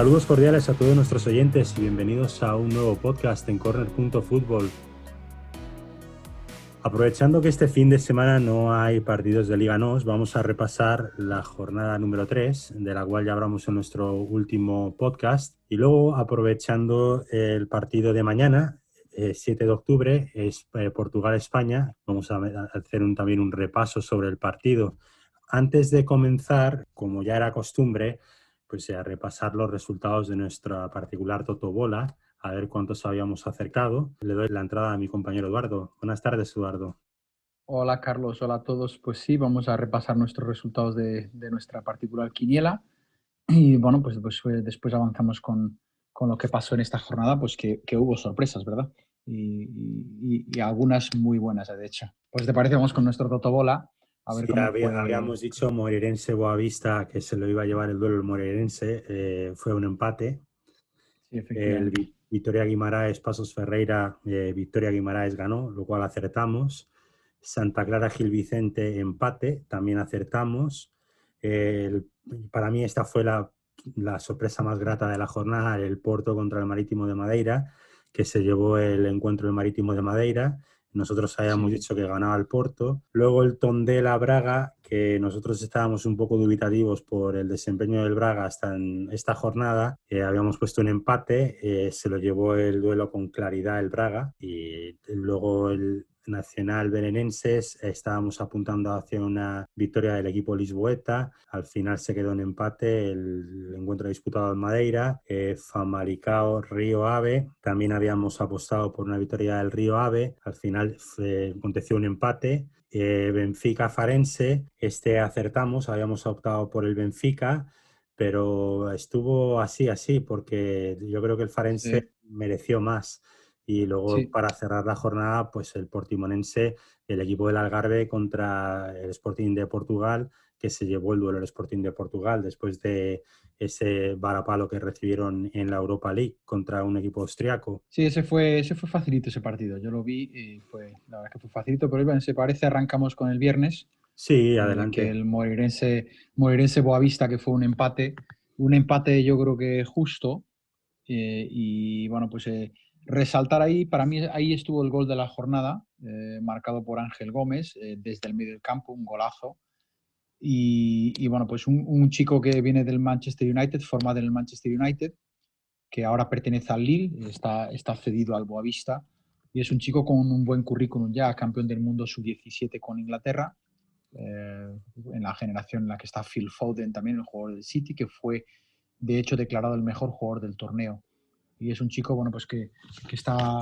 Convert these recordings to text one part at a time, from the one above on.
Saludos cordiales a todos nuestros oyentes y bienvenidos a un nuevo podcast en corner.football. Aprovechando que este fin de semana no hay partidos de Liga NOS, vamos a repasar la jornada número 3, de la cual ya hablamos en nuestro último podcast. Y luego, aprovechando el partido de mañana, 7 eh, de octubre, es eh, Portugal-España, vamos a hacer también un repaso sobre el partido. Antes de comenzar, como ya era costumbre, pues a repasar los resultados de nuestra particular Totobola, a ver cuántos habíamos acercado. Le doy la entrada a mi compañero Eduardo. Buenas tardes, Eduardo. Hola, Carlos. Hola a todos. Pues sí, vamos a repasar nuestros resultados de, nuestra particular quiniela. Y bueno, pues, pues después avanzamos con, con, lo que pasó en esta jornada, pues que, que hubo sorpresas, ¿verdad? Y, y, algunas muy buenas, de hecho. Pues te parece, vamos con nuestro Totobola habíamos dicho Moreirense Boavista que se lo iba a llevar el duelo el Moreirense, eh, fue un empate. el Victoria Guimaraes, Pasos Ferreira, eh, Victoria Guimaraes ganó, lo cual acertamos. Santa Clara Gil Vicente, empate, también acertamos. para mí esta fue la, la, sorpresa más grata de la jornada, el Porto contra el Marítimo de Madeira, que se llevó el encuentro del Marítimo de Madeira. Nosotros habíamos dicho que ganaba el Porto. Luego el Tondela Braga, que nosotros estábamos un poco dubitativos por el desempeño del Braga hasta en esta jornada. Eh, habíamos puesto un empate, eh, se lo llevó el duelo con claridad el Braga y luego el, Nacional Berenenses estábamos apuntando hacia una victoria del equipo lisboeta. Al final se quedó en empate el encuentro disputado en Madeira. Eh, Famalicao Río Ave. También habíamos apostado por una victoria del Río Ave. Al final aconteció un empate. Eh, Benfica Farense. Este acertamos. Habíamos optado por el Benfica pero estuvo así, así, porque yo creo que el Farense mereció más. Y luego para cerrar la jornada, pues el Portimonense, el equipo del Algarve contra el Sporting de Portugal, que se llevó el duelo del Sporting de Portugal después de ese varapalo que recibieron en la Europa League contra un equipo austriaco. Sí, ese fue, ese fue facilito ese partido. Yo lo vi y fue, la verdad que fue facilito, pero bueno, se parece, arrancamos con el viernes. Sí, adelante. el Moreirense, Moreirense Boavista, que fue un empate, un empate yo creo que justo. Eh, y bueno, pues eh, Resaltar ahí, para mí ahí estuvo el gol de la jornada, eh, marcado por Ángel Gómez eh, desde el medio del campo, un golazo. Y, bueno, pues un, chico que viene del Manchester United, formado en el Manchester United, que ahora pertenece al Lille, está, está cedido al Boavista, y es un chico con un buen currículum ya, campeón del mundo sub-17 con Inglaterra, eh, en la generación en la que está Phil Foden, también el jugador del City, que fue de hecho declarado el mejor jugador del torneo y es un chico bueno, pues que, que está,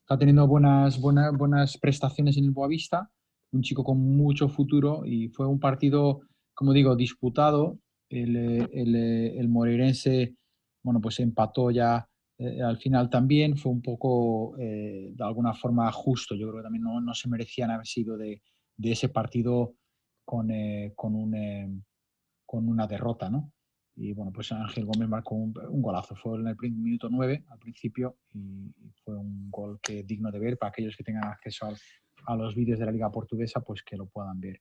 está, teniendo buenas, buenas, buenas prestaciones en el Boavista, un chico con mucho futuro y fue un partido, como digo, disputado. El, el, el Moreirense bueno, pues empató ya eh, al final también, fue un poco eh, de alguna forma justo. Yo creo que también no, no se merecían haber sido de, de ese partido con, eh, con, un, con una derrota, ¿no? Y bueno, pues Ángel Gómez marcó un, golazo. Fue en el minuto 9 al principio y, fue un gol que digno de ver para aquellos que tengan acceso a los vídeos de la Liga Portuguesa, pues que lo puedan ver.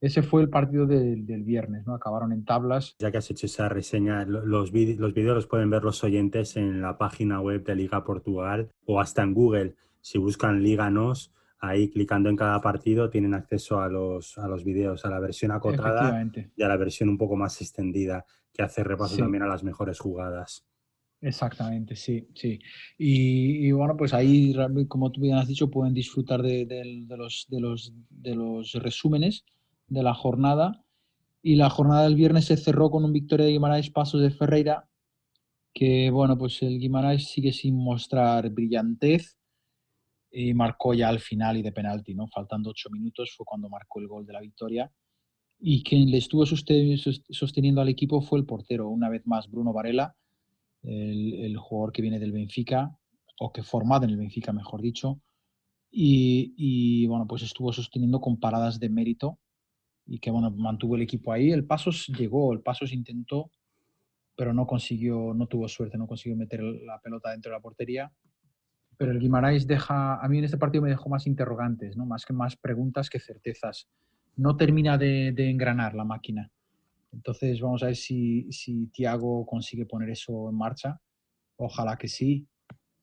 Ese fue el partido del viernes, ¿no? Acabaron en tablas. Ya que has hecho esa reseña, los, vídeos los vídeos los pueden ver los oyentes en la página web de Liga Portugal o hasta en Google. Si buscan Liga NOS, ahí clicando en cada partido tienen acceso a los, a los vídeos, a la versión acotada y a la versión un poco más extendida que hace repaso también a las mejores jugadas. Exactamente, sí, sí. Y, bueno, pues ahí, como tú bien has dicho, pueden disfrutar de, los, de, los, de los resúmenes de la jornada. Y la jornada del viernes se cerró con un victoria de Guimarães Pasos de Ferreira, que bueno, pues el Guimarães sigue sin mostrar brillantez y marcó ya al final y de penalti, ¿no? Faltando ocho minutos fue cuando marcó el gol de la victoria y quien le estuvo sosteniendo al equipo fue el portero, una vez más Bruno Varela, el, jugador que viene del Benfica, o que formado en el Benfica, mejor dicho, y, bueno, pues estuvo sosteniendo con paradas de mérito y que bueno, mantuvo el equipo ahí. El Pasos llegó, el Pasos intentó, pero no consiguió, no tuvo suerte, no consiguió meter la pelota dentro de la portería. Pero el Guimarães deja, a mí en este partido me dejó más interrogantes, ¿no? más que más preguntas que certezas no termina de, engranar la máquina. Entonces vamos a ver si, si Tiago consigue poner eso en marcha. Ojalá que sí.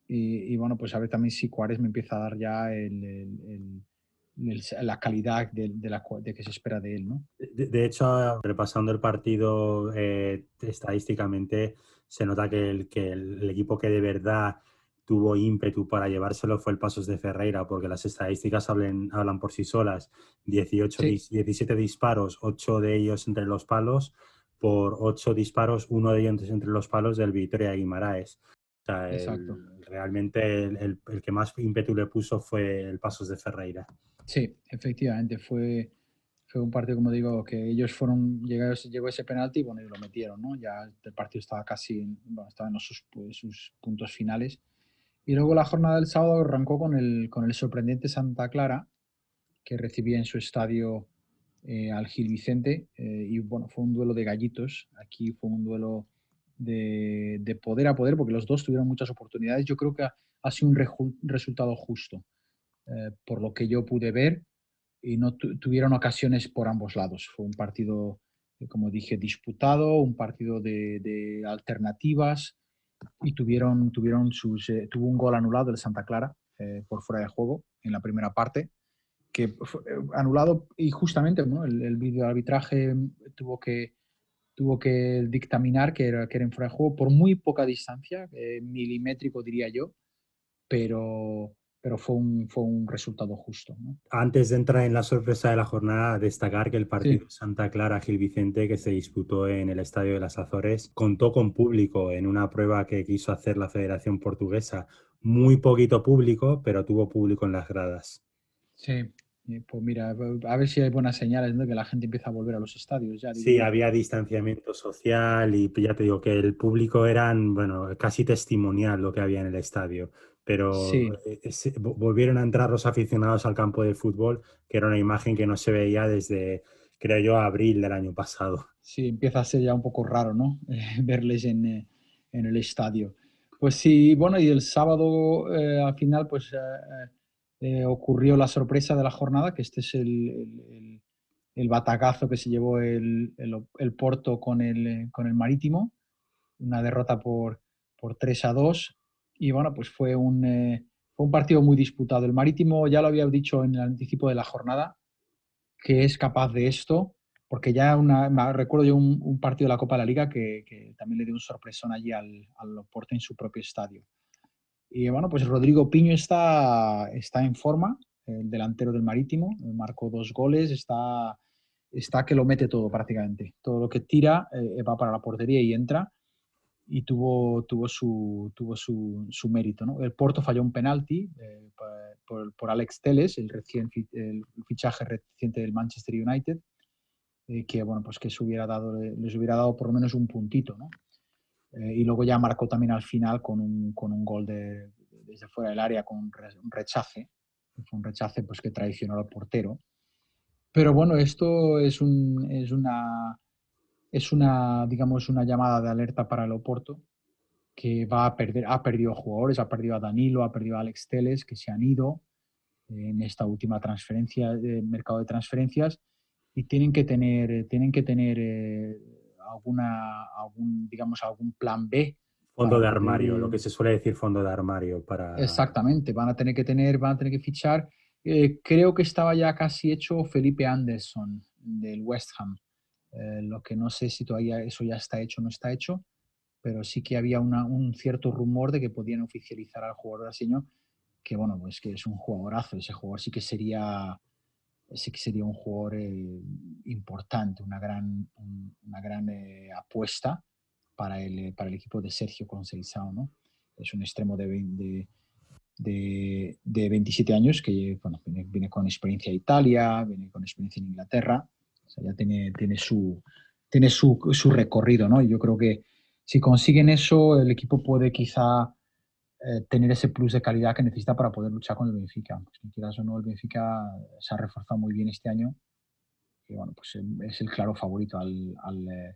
Y, bueno, pues a ver también si Cuárez me empieza a dar ya el, la calidad de, la, de, que se espera de él. ¿no? De, hecho, repasando el partido eh, estadísticamente, se nota que el, que el equipo que de verdad tuvo ímpetu para llevárselo fue el Pasos de Ferreira, porque las estadísticas hablan, hablan por sí solas. 18, 17 disparos, 8 de ellos entre los palos, por 8 disparos, uno de ellos entre los palos del Victoria Guimaraes. Exacto. realmente el, que más ímpetu le puso fue el Pasos de Ferreira. Sí, efectivamente, fue, fue un partido, como digo, que ellos fueron, llegó, llegó ese penalti y bueno, y lo metieron, ¿no? Ya el partido estaba casi, bueno, estaba en sus, pues, sus puntos finales. Y luego la jornada del sábado arrancó con el, con el sorprendente Santa Clara, que recibía en su estadio eh, al Gil Vicente. Eh, y bueno, fue un duelo de gallitos. Aquí fue un duelo de, poder a poder, porque los dos tuvieron muchas oportunidades. Yo creo que ha, sido un resultado justo, eh, por lo que yo pude ver, y no tuvieron ocasiones por ambos lados. Fue un partido, como dije, disputado, un partido de, alternativas, y tuvieron, tuvieron sus, eh, tuvo un gol anulado de Santa Clara por fuera de juego en la primera parte, que fue anulado y justamente el, el video arbitraje tuvo que tuvo que dictaminar que era, que era en fuera de juego por muy poca distancia, eh, milimétrico diría yo, pero, pero fue un, fue un resultado justo. Antes de entrar en la sorpresa de la jornada, destacar que el partido Santa Clara-Gil Vicente, que se disputó en el Estadio de las Azores, contó con público en una prueba que quiso hacer la Federación Portuguesa. Muy poquito público, pero tuvo público en las gradas. Sí, pues mira, a ver si hay buenas señales de que la gente empieza a volver a los estadios. Ya, sí, había distanciamiento social y ya te digo que el público eran, bueno, casi testimonial lo que había en el estadio. Pero eh, volvieron a entrar los aficionados al campo de fútbol, que era una imagen que no se veía desde, creo yo, abril del año pasado. Sí, empieza a ser ya un poco raro, ¿no? verles en, eh, en, el estadio. Pues sí, bueno, y el sábado eh, al final, pues eh, ocurrió la sorpresa de la jornada, que este es el, el, batacazo que se llevó el, Porto con el, con el Marítimo, una derrota por, por 3 a 2. Y bueno, pues fue un, eh, fue un partido muy disputado. El Marítimo, ya lo había dicho en el anticipo de la jornada, que es capaz de esto, porque ya una, recuerdo yo un, partido de la Copa de la Liga que, que también le dio un sorpresón allí al, al en su propio estadio. Y bueno, pues Rodrigo Piño está, está en forma, el delantero del Marítimo, marcó dos goles, está, está que lo mete todo prácticamente. Todo lo que tira eh, va para la portería y entra y tuvo, tuvo, su, tuvo su, su mérito. ¿no? El Porto falló un penalti eh, por, por, Alex Teles, el, recién, el fichaje reciente del Manchester United, eh, que, bueno, pues que hubiera dado, les hubiera dado por lo menos un puntito. ¿no? Eh, y luego ya marcó también al final con un, con un gol de, desde fuera del área, con un rechace. Fue un rechace pues, que traicionó al portero. Pero bueno, esto es, un, es, una, es una, digamos, una llamada de alerta para el Oporto, que va a perder, ha perdido jugadores, ha perdido a Danilo, ha perdido a Alex Teles, que se han ido en esta última transferencia, de mercado de transferencias, y tienen que tener, tienen que tener eh, alguna, algún, digamos, algún plan B. Fondo de armario, lo que se suele decir fondo de armario para... Exactamente, van a tener que tener, van a tener que fichar. Eh, creo que estaba ya casi hecho Felipe Anderson del West Ham. Eh, lo que no sé si todavía eso ya está hecho o no está hecho, pero sí que había un cierto rumor de que podían oficializar al jugador brasileño, que bueno, pues que es un jugadorazo, ese jugador sí que sería sí que sería un jugador eh, importante, una gran, una gran eh, apuesta para el, para el equipo de Sergio Conceição. ¿no? Es un extremo de, de, de, de 27 años que bueno, viene, con experiencia en Italia, viene con experiencia en Inglaterra, ya tiene, tiene, su, tiene su, su recorrido. ¿no? Y yo creo que si consiguen eso, el equipo puede quizá eh, tener ese plus de calidad que necesita para poder luchar con el Benfica. Pues, quieras o no, el Benfica se ha reforzado muy bien este año y bueno, pues eh, es el claro favorito al, eh,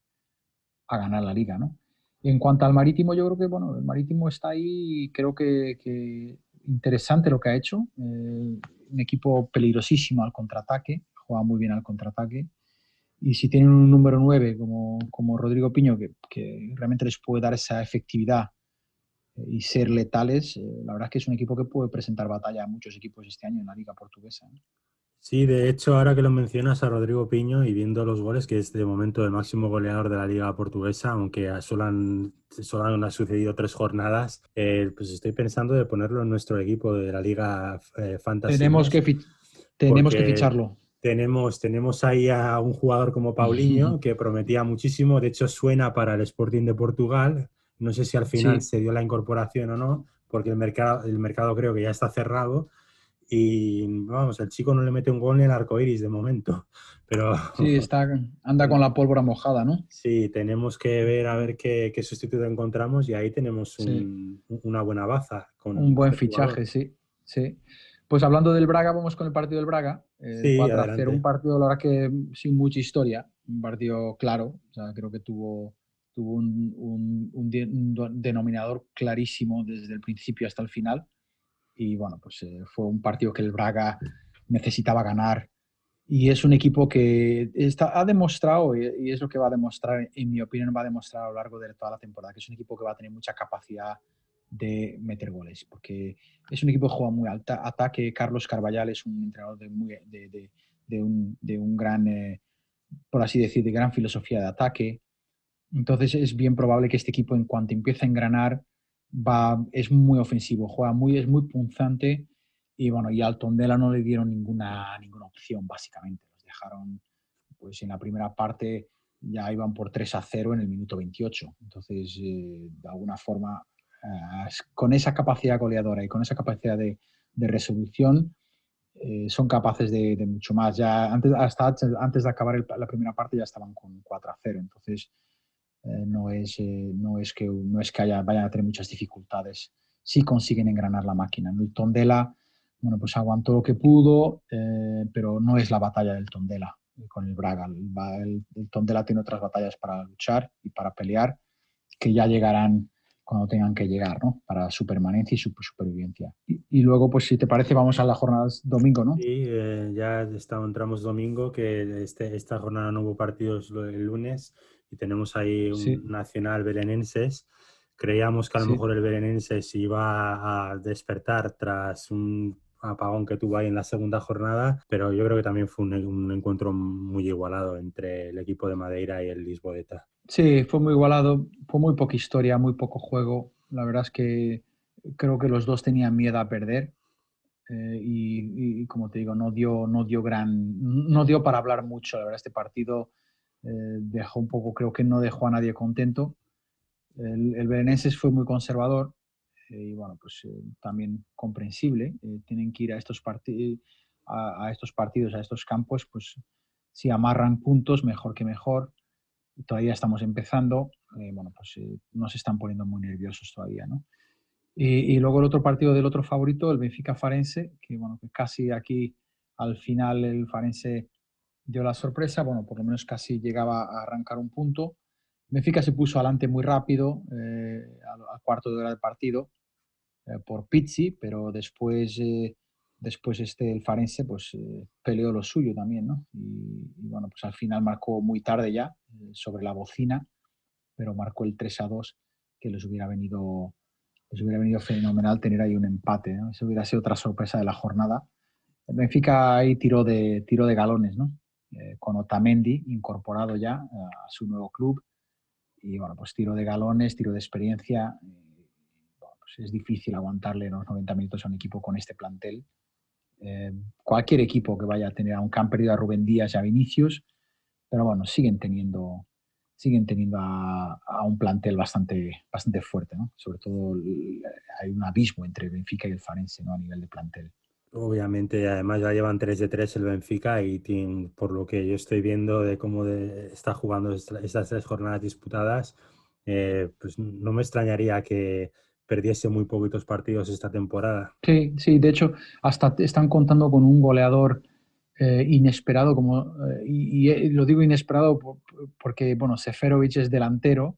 a ganar la liga, ¿no? Y en cuanto al Marítimo, yo creo que bueno, el Marítimo está ahí creo que, que interesante lo que ha hecho. un equipo peligrosísimo al contraataque, juega muy bien al contraataque y si tienen un número 9 como, como Rodrigo Piño, que, que, realmente les puede dar esa efectividad eh, y ser letales, eh, la verdad es que es un equipo que puede presentar batalla a muchos equipos este año en la Liga Portuguesa. Sí, de hecho, ahora que lo mencionas a Rodrigo Piño y viendo los goles, que es de momento el máximo goleador de la Liga Portuguesa, aunque solo han, solo han sucedido tres jornadas, eh, pues estoy pensando de ponerlo en nuestro equipo de la Liga Fantasy. Tenemos que, tenemos que ficharlo. Tenemos, tenemos ahí a un jugador como Paulinho que prometía muchísimo, de hecho suena para el Sporting de Portugal, no sé si al final se dio la incorporación o no, porque el mercado, el mercado creo que ya está cerrado y vamos, el chico no le mete un gol en el arco iris de momento. Pero, sí, está, anda con la pólvora mojada, ¿no? Sí, tenemos que ver a ver qué, qué sustituto encontramos y ahí tenemos una buena baza. Con un buen fichaje, sí. sí. Pues hablando del Braga, vamos con el partido del Braga. Eh, hacer un partido, la verdad que sin mucha historia, un partido claro, o sea, creo que tuvo, tuvo un, denominador clarísimo desde el principio hasta el final. Y bueno, pues eh, fue un partido que el Braga necesitaba ganar. Y es un equipo que está, ha demostrado, y es lo que va a demostrar, en mi opinión, va a demostrar a lo largo de toda la temporada, que es un equipo que va a tener mucha capacidad de meter goles, porque es un equipo que juega muy alta ataque. Carlos Carballal es un entrenador de, muy, de, un, de un, gran, eh, por así decir, de gran filosofía de ataque. Entonces es bien probable que este equipo en cuanto empiece a engranar va, es muy ofensivo, juega muy, es muy punzante y bueno, y al Tondela no le dieron ninguna, ninguna opción básicamente. Los dejaron, pues en la primera parte ya iban por 3 a 0 en el minuto 28. Entonces, eh, de alguna forma, con esa capacidad goleadora y con esa capacidad de, resolución, eh, son capaces de, mucho más. Ya antes, hasta antes de acabar la primera parte ya estaban con 4 a 0. Entonces, eh, no, es, eh, no, es que, no es que haya, vayan a tener muchas dificultades si consiguen engranar la máquina. El Tondela, bueno, pues aguantó lo que pudo, pero no es la batalla del Tondela con el Braga. el, Tondela tiene otras batallas para luchar y para pelear que ya llegarán cuando tengan que llegar, ¿no? Para su permanencia y su supervivencia. Y, luego, pues si te parece, vamos a las jornadas domingo, ¿no? Sí, eh, ya está, entramos domingo, que este, esta jornada no hubo partidos el lunes y tenemos ahí un Nacional Belenenses. Creíamos que a lo mejor el Belenenses iba a despertar tras un apagón que tuvo ahí en la segunda jornada, pero yo creo que también fue un, encuentro muy igualado entre el equipo de Madeira y el Lisboeta. Sí, fue muy igualado, fue muy poca historia, muy poco juego. La verdad es que creo que los dos tenían miedo a perder eh, y, como te digo, no dio, no dio gran, no dio para hablar mucho. La verdad este partido eh, dejó un poco, creo que no dejó a nadie contento. El, el fue muy conservador, eh, y bueno, pues eh, también comprensible. Tienen que ir a estos, a, estos partidos, a estos campos, pues si amarran puntos, mejor que mejor. Todavía estamos empezando, bueno, pues nos están poniendo muy nerviosos todavía, ¿no? Y, luego el otro partido del otro favorito, el Benfica Farense, que bueno, que casi aquí al final el Farense dio la sorpresa, bueno, por lo menos casi llegaba a arrancar un punto. Benfica se puso adelante muy rápido al, al, cuarto de hora del partido eh, por Pizzi, pero después, eh, después este, el Farense pues, eh, peleó lo suyo también, ¿no? Y, bueno, pues al final marcó muy tarde ya sobre la bocina, pero marcó el 3 a 2, que les hubiera venido, les hubiera venido fenomenal tener ahí un empate, ¿no? Eso hubiera sido otra sorpresa de la jornada. El Benfica ahí tiró de, tiró de galones, ¿no? con Otamendi incorporado ya a su nuevo club. Y bueno, pues tiro de galones, tiro de experiencia. Pues, es difícil aguantarle los 90 minutos a un equipo con este plantel. Eh, cualquier equipo que vaya a tener, aunque han perdido a Rubén Díaz y a Vinicius, pero bueno, siguen teniendo, siguen teniendo a, un plantel bastante, bastante fuerte, ¿no? Sobre todo hay un abismo entre Benfica y el Farense, ¿no? A nivel de plantel. Obviamente, además ya llevan 3 de 3 el Benfica y por lo que yo estoy viendo de cómo está jugando estas tres jornadas disputadas, eh, pues no me extrañaría que perdiese muy poquitos partidos esta temporada. Sí, sí, de hecho, hasta están contando con un goleador eh, inesperado, como, eh, y, eh, lo digo inesperado porque, bueno, Seferovic es delantero,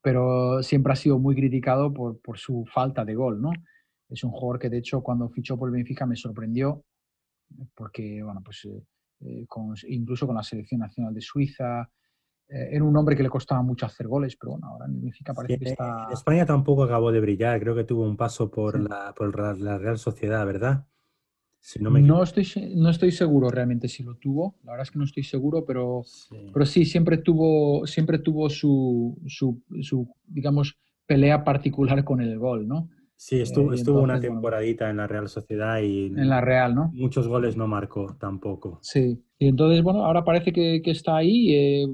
pero siempre ha sido muy criticado por, por, su falta de gol, ¿no? Es un jugador que, de hecho, cuando fichó por el Benfica me sorprendió, porque, bueno, pues incluso con la selección nacional de Suiza. Era un hombre que le costaba mucho hacer goles, pero bueno, ahora en Benfica parece que está... En España tampoco acabó de brillar, creo que tuvo un paso por, la, por la Real Sociedad, ¿verdad? no, estoy, no estoy seguro realmente si lo tuvo, la verdad es que no estoy seguro, pero sí, pero sí siempre tuvo, siempre tuvo su, su, digamos, pelea particular con el gol, ¿no? Sí, estuvo, eh, estuvo una temporadita en la Real Sociedad y... En la Real, ¿no? Muchos goles no marcó tampoco. Sí, y entonces, bueno, ahora parece que, que está ahí, eh,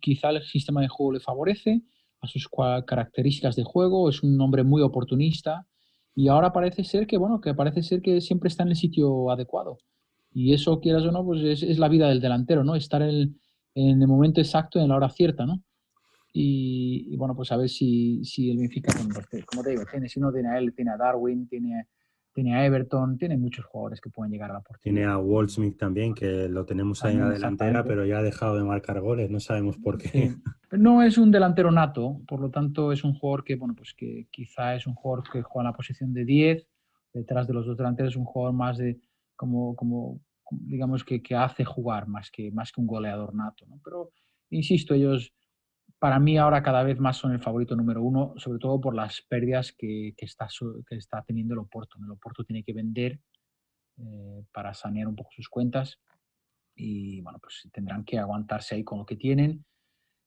quizá el sistema de juego le favorece a sus características de juego, es un hombre muy oportunista, y ahora parece ser que, bueno, que parece ser que siempre está en el sitio adecuado. Y eso, quieras o no, pues es, la vida del delantero, ¿no? Estar en el, momento exacto, en la hora cierta, ¿no? Y, bueno, pues a ver si, si el Benfica, como te digo, tiene, si no tiene a él, tiene a Darwin, tiene tiene a Everton, tiene muchos jugadores que pueden llegar a la portería. Tiene a Waldsmith también, que lo tenemos ahí en la delantera, pero ya ha dejado de marcar goles, no sabemos por qué. No es un delantero nato, por lo tanto es un jugador que, bueno, pues que quizá es un jugador que juega en la posición de 10, detrás de los dos delanteros es un jugador más de, como, como digamos, que, que hace jugar más que, más que un goleador nato, ¿no? Pero, insisto, ellos para mí ahora cada vez más son el favorito número uno, sobre todo por las pérdidas que, está, que está teniendo el Oporto. El Oporto tiene que vender eh, para sanear un poco sus cuentas y bueno, pues tendrán que aguantarse ahí con lo que tienen.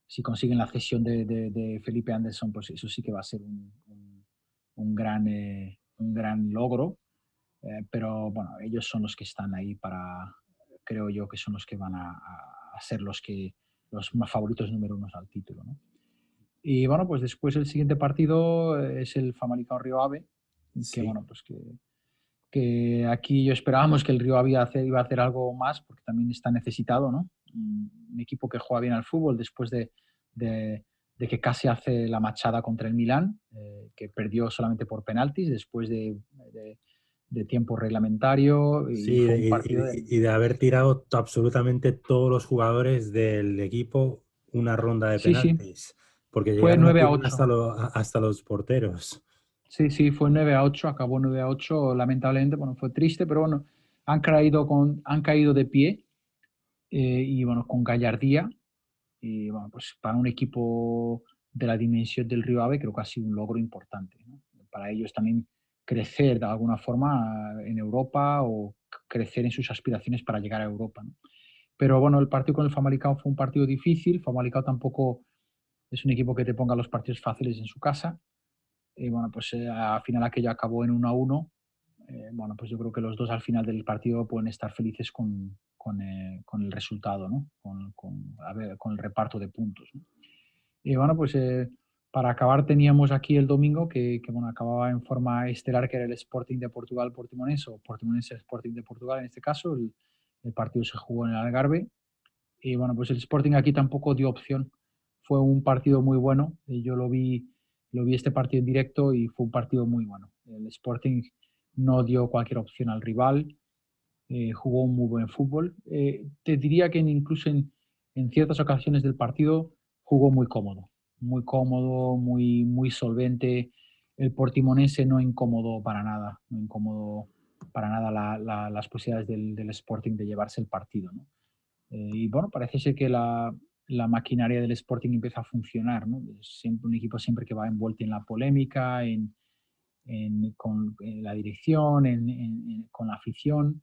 Si consiguen la cesión de, Felipe Anderson, pues eso sí que va a ser un, gran, eh, un gran logro. Eh, pero bueno, ellos son los que están ahí para, creo yo que son los que van a, a ser los que los más favoritos número uno al título. ¿no? Y bueno, pues después el siguiente partido es el Famalicão Río Ave, que bueno, pues que, que, aquí yo esperábamos que el Río Ave iba a, hacer, iba a hacer algo más, porque también está necesitado, ¿no? Un equipo que juega bien al fútbol después de, de, que casi hace la machada contra el Milán, eh, que perdió solamente por penaltis después de, de tiempo reglamentario. Y, y, de... haber tirado absolutamente todos los jugadores del equipo una ronda de penaltis. Porque fue 9 a 8. Hasta, los porteros. Sí, sí, fue 9 a 8, acabó 9 a 8. Lamentablemente, bueno, fue triste, pero bueno, han caído, con, han caído de pie eh, y bueno, con gallardía. Y bueno, pues para un equipo de la dimensión del Río Ave creo que ha sido un logro importante. Para ellos también crecer de alguna forma en Europa o crecer en sus aspiraciones para llegar a Europa. Pero bueno, el partido con el Famalicão fue un partido difícil. Famalicão tampoco es un equipo que te ponga los partidos fáciles en su casa. Y bueno, pues eh, al final aquello acabó en 1 a 1. Eh, bueno, pues yo creo que los dos al final del partido pueden estar felices con, con, eh, con el resultado, ¿no? Con, con, a ver, con, el reparto de puntos. Y bueno, pues para acabar teníamos aquí el domingo que, bueno, acababa en forma estelar, que era el Sporting de Portugal Portimonense, o Portimonense Sporting de Portugal en este caso. El, partido se jugó en el Algarve. Y bueno, pues el Sporting aquí tampoco dio opción. Fue un partido muy bueno. Yo lo vi, lo vi este partido en directo y fue un partido muy bueno. El Sporting no dio cualquier opción al rival. Eh, jugó un muy buen fútbol. Eh, te diría que incluso en ciertas ocasiones del partido jugó muy cómodo muy cómodo, muy, muy solvente. El Portimonense no incómodo para nada, no incómodo para nada las posibilidades del, Sporting de llevarse el partido. Eh, y bueno, parece ser que la, maquinaria del Sporting empieza a funcionar. ¿no? siempre un equipo siempre que va envuelto en la polémica, en, con la dirección, con la afición.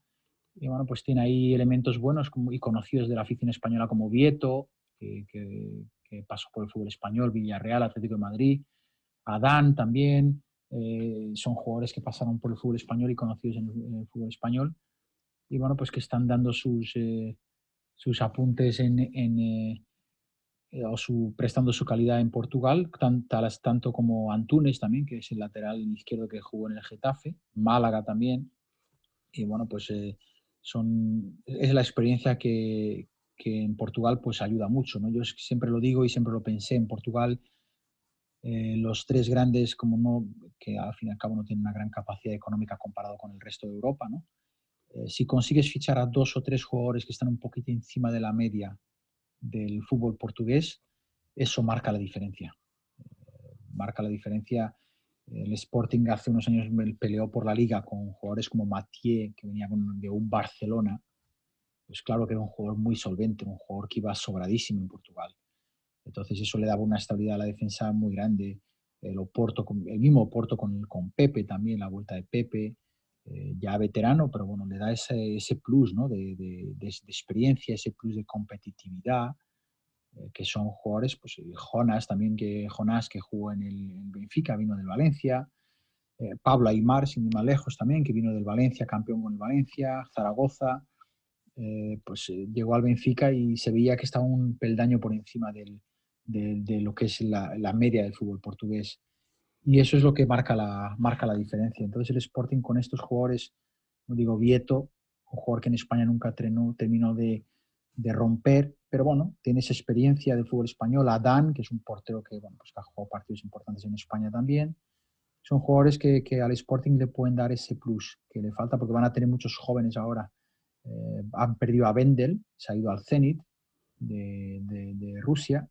Y bueno, pues tiene ahí elementos buenos como, y conocidos de la afición española como Vieto, que, que pasó por el fútbol español, Villarreal, Atlético de Madrid, Adán también, eh, son jugadores que pasaron por el fútbol español y conocidos en el, fútbol español, y bueno, pues que están dando sus, eh, sus apuntes en, eh, o su, prestando su calidad en Portugal, tanto como Antunes también, que es el lateral izquierdo que jugó en el Getafe, Málaga también, y bueno, pues son, es la experiencia que, que en Portugal pues ayuda mucho. ¿no? Yo siempre lo digo y siempre lo pensé, en Portugal eh, los tres grandes, como no, que al fin y al cabo no tienen una gran capacidad económica comparado con el resto de Europa, ¿no? Eh, si consigues fichar a dos o tres jugadores que están un poquito encima de la media del fútbol portugués, eso marca la diferencia. Eh, marca la diferencia. El Sporting hace unos años peleó por la liga con jugadores como Mathieu, que venía de un Barcelona, pues claro que era un jugador muy solvente, un jugador que iba sobradísimo en Portugal. Entonces eso le daba una estabilidad a la defensa muy grande. El, Oporto, el mismo Oporto con, con Pepe también, la vuelta de Pepe, eh, ya veterano, pero bueno, le da ese, ese plus ¿no? de, de, de, experiencia, ese plus de competitividad, eh, que son jugadores, pues Jonas también, que Jonas que jugó en el Benfica, vino del Valencia, eh, Pablo Aymar, sin ir más lejos también, que vino del Valencia, campeón con el Valencia, Zaragoza, pues llegó al Benfica y se veía que estaba un peldaño por encima de, lo que es la, media del fútbol portugués. Y eso es lo que marca la, marca la diferencia. Entonces el Sporting con estos jugadores, como digo, Vieto, un jugador que en España nunca trenó, terminó de, romper, pero bueno, tiene esa experiencia del fútbol español. Adán, que es un portero que, bueno, pues que ha jugado partidos importantes en España también. Son jugadores que, al Sporting le pueden dar ese plus que le falta porque van a tener muchos jóvenes ahora. Eh, han perdido a Bendel, se ha ido al Zenit de, de, de Rusia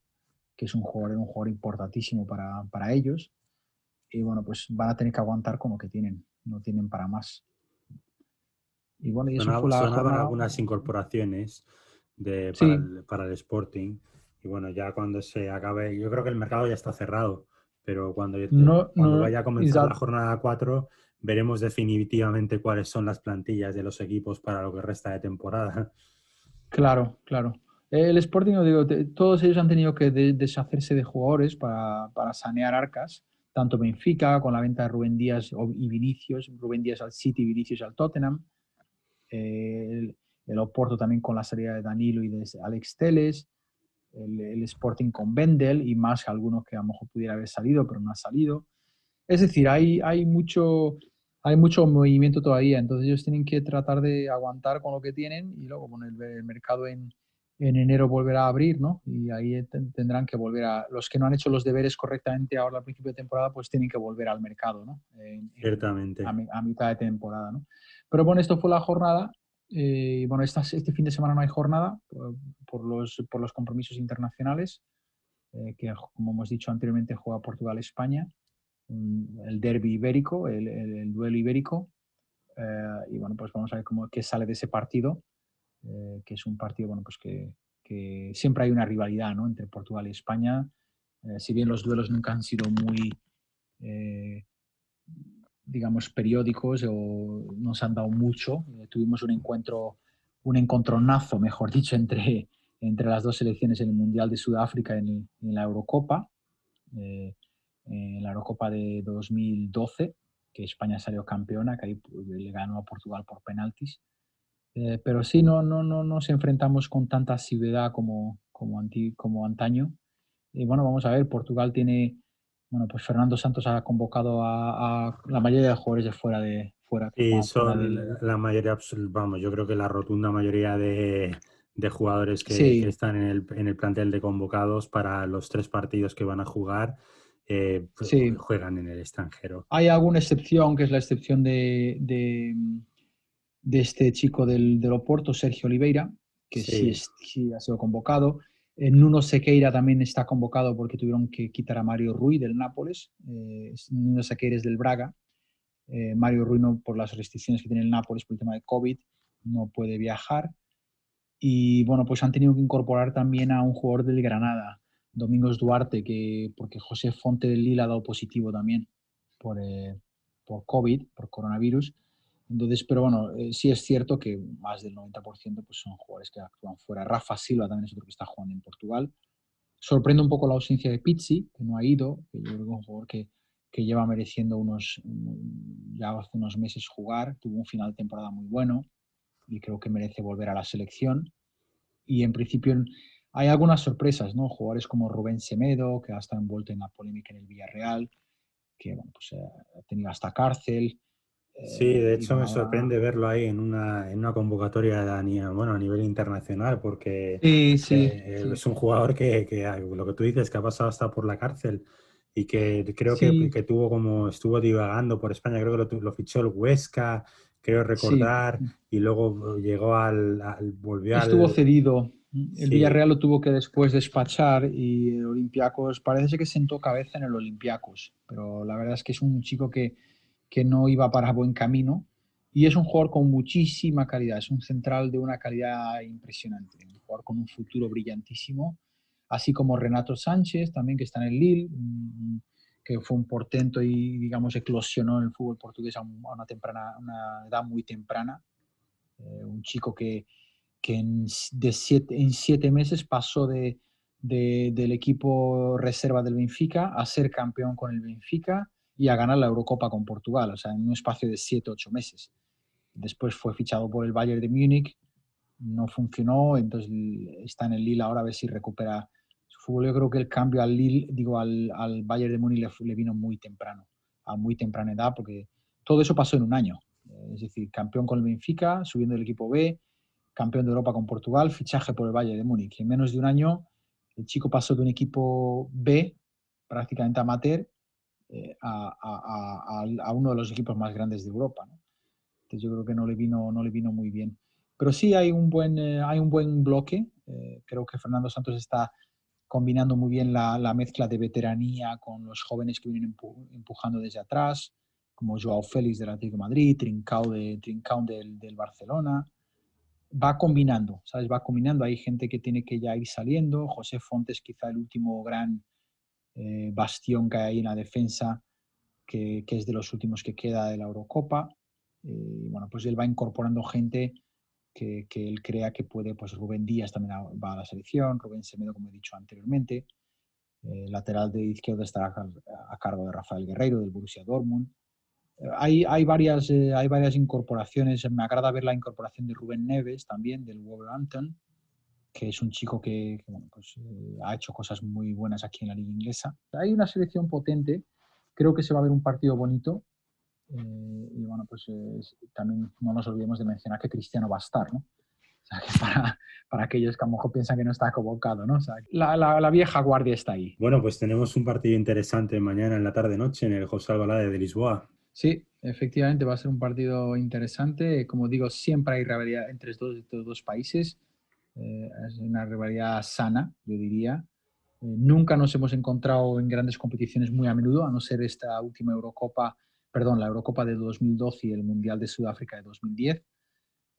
que es un jugador, un jugador importantísimo para, para, ellos. Y bueno, pues van a tener que aguantar con lo que tienen, no tienen para más. Y bueno, y eso fue la algunas incorporaciones de, para, el, para, el, Sporting. Y bueno, ya cuando se acabe, yo creo que el mercado ya está cerrado, pero cuando, no, cuando vaya a comenzar la jornada 4, veremos definitivamente cuáles son las plantillas de los equipos para lo que resta de temporada. Claro, claro. El Sporting, digo, todos ellos han tenido que deshacerse de jugadores para, para, sanear arcas, tanto Benfica con la venta de Rubén Díaz y Vinicius, Rubén Díaz al City, Vinicius al Tottenham, el, el, Oporto también con la salida de Danilo y de Alex Teles, el, Sporting con Bendel y más algunos que a lo mejor pudiera haber salido, pero no ha salido. Es decir, hay, hay, mucho, hay mucho movimiento todavía, entonces ellos tienen que tratar de aguantar con lo que tienen y luego poner el mercado en, en enero volverá a abrir, ¿no? Y ahí tendrán que volver a... Los que no han hecho los deberes correctamente ahora al principio de temporada, pues tienen que volver al mercado, ¿no? Ciertamente. a, mitad de temporada, ¿no? Pero bueno, esto fue la jornada. Eh, bueno, esta, este fin de semana no hay jornada por, los, por los compromisos internacionales, eh, que como hemos dicho anteriormente juega Portugal-España, el derby ibérico, el, duelo ibérico. Eh, y bueno, pues vamos a ver cómo, qué sale de ese partido eh, que es un partido bueno, pues que, siempre hay una rivalidad ¿no? entre Portugal y España. Eh, si bien los duelos nunca han sido muy, digamos, periódicos o nos han dado mucho, tuvimos un encuentro, un encontronazo, mejor dicho, entre, entre las dos selecciones en el Mundial de Sudáfrica en, en la Eurocopa, en la Eurocopa de 2012, que España salió campeona, que ahí pues, le ganó a Portugal por penaltis. Eh, pero sí, no, no, no nos enfrentamos con tanta asiduidad como, como, como antaño. Y bueno, vamos a ver, Portugal tiene, bueno, pues Fernando Santos ha convocado a, la mayoría de jugadores de fuera de fuera. Sí, son la mayoría, vamos, yo creo que la rotunda mayoría de, de jugadores que, están en el, en el, plantel de convocados para los tres partidos que van a jugar. Eh, pues, juegan en el extranjero. Hay alguna excepción, que es la excepción de, de de este chico del, del Oporto, Sergio Oliveira, que sí, sí, ha sido convocado. Eh, Nuno Sequeira también está convocado porque tuvieron que quitar a Mario Rui del Nápoles. Eh, Nuno Sequeira es del Braga. Eh, Mario Rui, no, por las restricciones que tiene el Nápoles por el tema de COVID, no puede viajar. Y bueno, pues han tenido que incorporar también a un jugador del Granada, Domingos Duarte, que, porque José Fonte del Lila ha dado positivo también por, por COVID, por coronavirus. Entonces, pero bueno, eh, sí es cierto que más del 90% pues son jugadores que actúan fuera. Rafa Silva también es otro que está jugando en Portugal. Sorprende un poco la ausencia de Pizzi, que no ha ido, que yo creo que es un jugador que, que lleva mereciendo unos, ya hace unos meses jugar, tuvo un final de temporada muy bueno y creo que merece volver a la selección. Y en principio hay algunas sorpresas, ¿no? Jugadores como Rubén Semedo, que ha estado envuelto en la polémica en el Villarreal, que bueno, pues, eh, ha tenido hasta cárcel. Sí, de eh, hecho me sorprende verlo ahí en una, en una convocatoria a, bueno, a nivel internacional, porque eh, es un jugador que, que, lo que tú dices, que ha pasado hasta por la cárcel y que creo que, que, tuvo como, estuvo divagando por España, creo que lo, lo fichó el Huesca, creo recordar, y luego llegó al, volvió Estuvo cedido. El Villarreal lo tuvo que después despachar y el Olympiacos parece que sentó cabeza en el Olympiacos, pero la verdad es que es un chico que que no iba para buen camino Y es un jugador con muchísima calidad, es un central de una calidad impresionante, un jugador con un futuro brillantísimo, así como Renato Sánchez, también que está en el Lille, que fue un portento y, digamos, eclosionó en el fútbol portugués a una, temprana, una edad muy temprana. Eh, un chico que, que en, de siete, en siete meses pasó de, del equipo reserva del Benfica a ser campeón con el Benfica y a ganar la Eurocopa con Portugal, o sea, en un espacio de siete, ocho meses. Después fue fichado por el Bayern de Múnich, no funcionó, entonces está en el Lille ahora a ver si recupera yo creo que el cambio al Lille, digo, al, al Bayern de Múnich le, vino muy temprano, a muy temprana edad, porque todo eso pasó en un año. Es decir, campeón con el Benfica, subiendo el equipo B, campeón de Europa con Portugal, fichaje por el Bayern de Múnich. En menos de un año, el chico pasó de un equipo B, prácticamente amateur, eh, a, uno de los equipos más grandes de Europa. Entonces yo creo que no le vino, no le vino muy bien. Pero sí hay un buen, eh, hay un buen bloque. creo que Fernando Santos está combinando muy bien la, mezcla de veteranía con los jóvenes que vienen empujando desde atrás, como Joao Félix del Atlético de Madrid, Trincao, de, Trincao del, del, Barcelona. Va combinando, ¿sabes? Va combinando. Hay gente que tiene que ya ir saliendo. José Fontes, quizá el último gran eh, bastión que hay en la defensa, que, que, es de los últimos que queda de la Eurocopa. Eh, y bueno, pues él va incorporando gente que, él crea que puede, pues Rubén Díaz también va a la selección, Rubén Semedo, como he dicho anteriormente, eh, lateral de izquierda estará a, cargo de Rafael Guerreiro del Borussia Dortmund. Eh, hay, hay, varias, eh, hay varias incorporaciones, me agrada ver la incorporación de Rubén Neves también del Wolverhampton, que es un chico que, pues, ha hecho cosas muy buenas aquí en la liga inglesa. Hay una selección potente, creo que se va a ver un partido bonito eh, y bueno, pues también no nos olvidemos de mencionar que Cristiano va a estar, ¿no? O sea, que para, para, aquellos que a lo mejor piensan que no está convocado, ¿no? O sea, la, la, vieja guardia está ahí. Bueno, pues tenemos un partido interesante mañana en la tarde-noche en el José Albalade de Lisboa. Sí, efectivamente va a ser un partido interesante. Como digo, siempre hay rivalidad entre estos, dos países. Eh, es una rivalidad sana, yo diría. Eh, nunca nos hemos encontrado en grandes competiciones muy a menudo, a no ser esta última Eurocopa perdón, la Eurocopa de 2012 y el Mundial de Sudáfrica de 2010.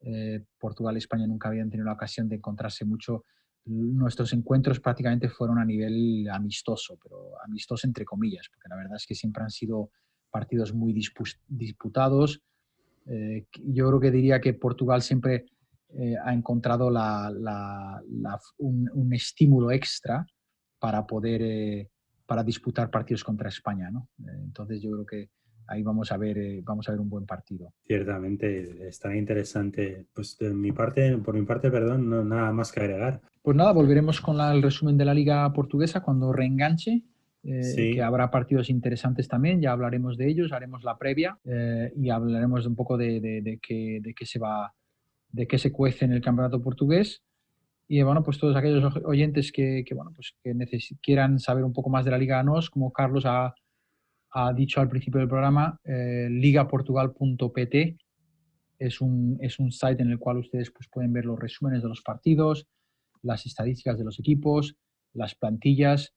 Eh, Portugal y España nunca habían tenido la ocasión de encontrarse mucho. Nuestros encuentros prácticamente fueron a nivel amistoso, pero amistoso entre comillas, porque la verdad es que siempre han sido partidos muy disputados. Eh, yo creo que diría que Portugal siempre eh, ha encontrado un, un, estímulo extra para poder para disputar partidos contra España. ¿no? entonces yo creo que ahí vamos a ver, eh, vamos a ver un buen partido. Ciertamente, está interesante. Pues de mi parte, por mi parte, perdón, no nada más que agregar. Pues nada, volveremos con el resumen de la Liga Portuguesa cuando reenganche. Eh, que habrá partidos interesantes también, ya hablaremos de ellos, haremos la previa eh, y hablaremos un poco de, de, qué, de, qué, se va, de qué se cuece en el campeonato portugués. Y bueno, pues todos aquellos oyentes que, que bueno, pues que quieran saber un poco más de la Liga NOS, como Carlos ha, ha dicho al principio del programa, eh, ligaportugal.pt es un, es un site en el cual ustedes pues, pueden ver los resúmenes de los partidos, las estadísticas de los equipos, las plantillas,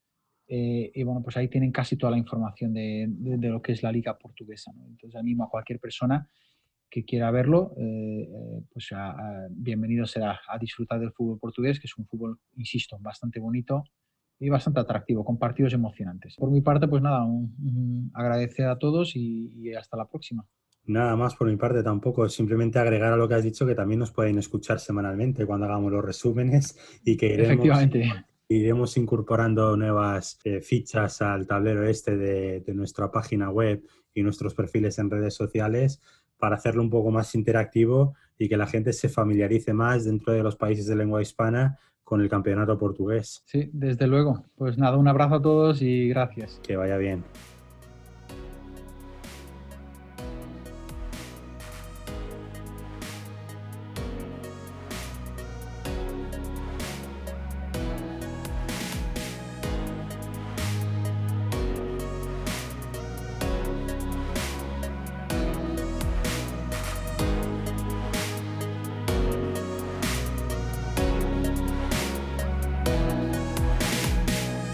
eh, y bueno, pues ahí tienen casi toda la información de, de, lo que es la liga portuguesa. Entonces animo a cualquier persona que quiera verlo, eh, pues bienvenido será a disfrutar del fútbol portugués, que es un fútbol, insisto, bastante bonito, y bastante atractivo, con partidos emocionantes. Por mi parte, pues nada, agradecer a todos y, hasta la próxima. Nada más por mi parte tampoco, simplemente agregar a lo que has dicho que también nos pueden escuchar semanalmente cuando hagamos los resúmenes y que iremos, iremos incorporando nuevas eh, fichas al tablero este de, de nuestra página web y nuestros perfiles en redes sociales para hacerlo un poco más interactivo y que la gente se familiarice más dentro de los países de lengua hispana con el campeonato portugués. Sí, desde luego. Pues nada, un abrazo a todos y gracias. Que vaya bien.